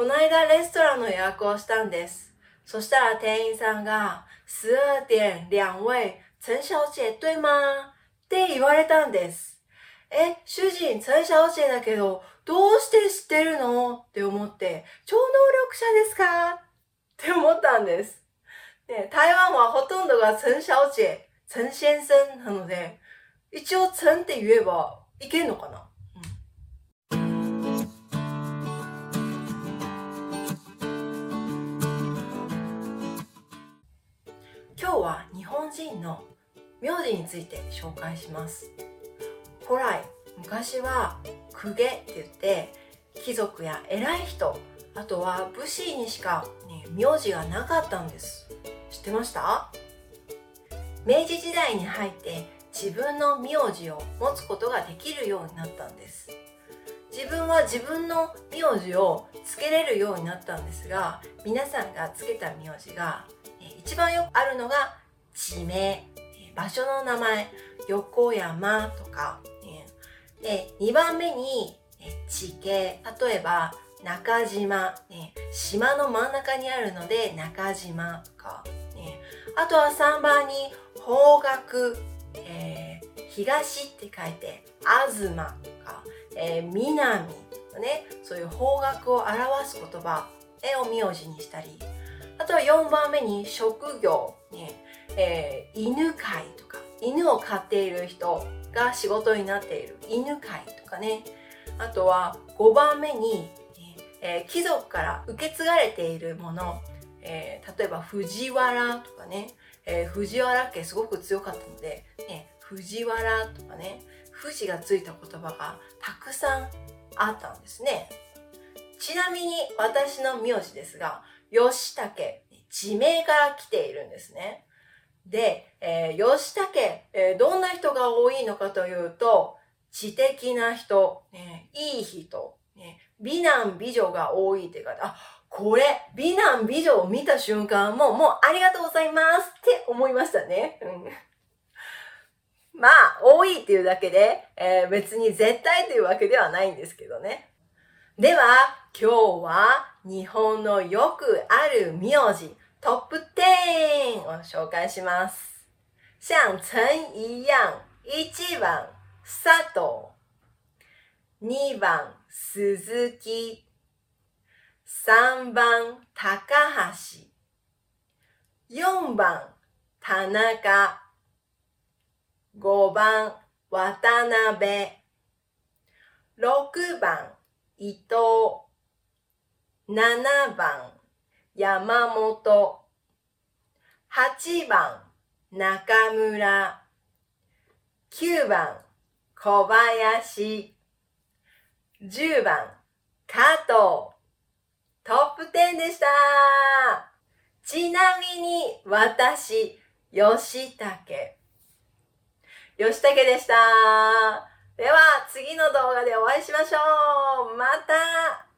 この間レストランの予約をしたんです。そしたら店員さんが、十二点两位、陳小姐对吗？って言われたんです。え、主人、陳小姐だけど、どうして知ってるの？って思って、超能力者ですか？って思ったんです。ね、台湾はほとんどが陳小姐、陳先生なので、一応陳って言えばいけんのかな、今日は日本人の名字について紹介します。古来、昔は公家って言って貴族や偉い人あとは武士にしか、ね、名字がなかったんです。知ってました？明治時代に入って自分の名字を持つことができるようになったんです。自分は自分の名字を付けれるようになったんですが皆さんが付けた名字が一番よくあるのが地名。場所の名前。横山とか。で、2番目に、地形。例えば、中島、島の真ん中にあるので中島とか、あとは3番に方角、えー、東って書いて東とか、えー、南とね。そういう方角を表す言葉。を名字にしたり。と4番目に職業、ねえー、犬飼とか犬を飼っている人が仕事になっている。犬飼とかね。あとは5番目に、えー、貴族から受け継がれているもの、えー、例えば藤原とかね、え、藤原家すごく強かったので、ね、藤原とかね。富士がついた言葉がたくさんあったんですね。ちなみに私の名字ですが吉武地名から来ているんですねで、えー、吉武、えー、どんな人が多いのかというと、知的な人、ね、いい人、ね、美男美女が多いって方、あ、これ、美男美女を見た瞬間も、もうありがとうございますって思いましたね。うん、まあ、多いっていうだけで、えー、別に絶対というわけではないんですけどね。では、今日は日本のよくある名字、トップ10を紹介します。像陈一样、1番、佐藤。2番、鈴木。3番、高橋。4番、田中。5番、渡辺。6番、伊藤。7番、山本。8番、中村。9番、小林。10番、加藤。トップ10でしたちなみに、私、吉武。吉武でしたでは、次の動画でお会いしましょうまた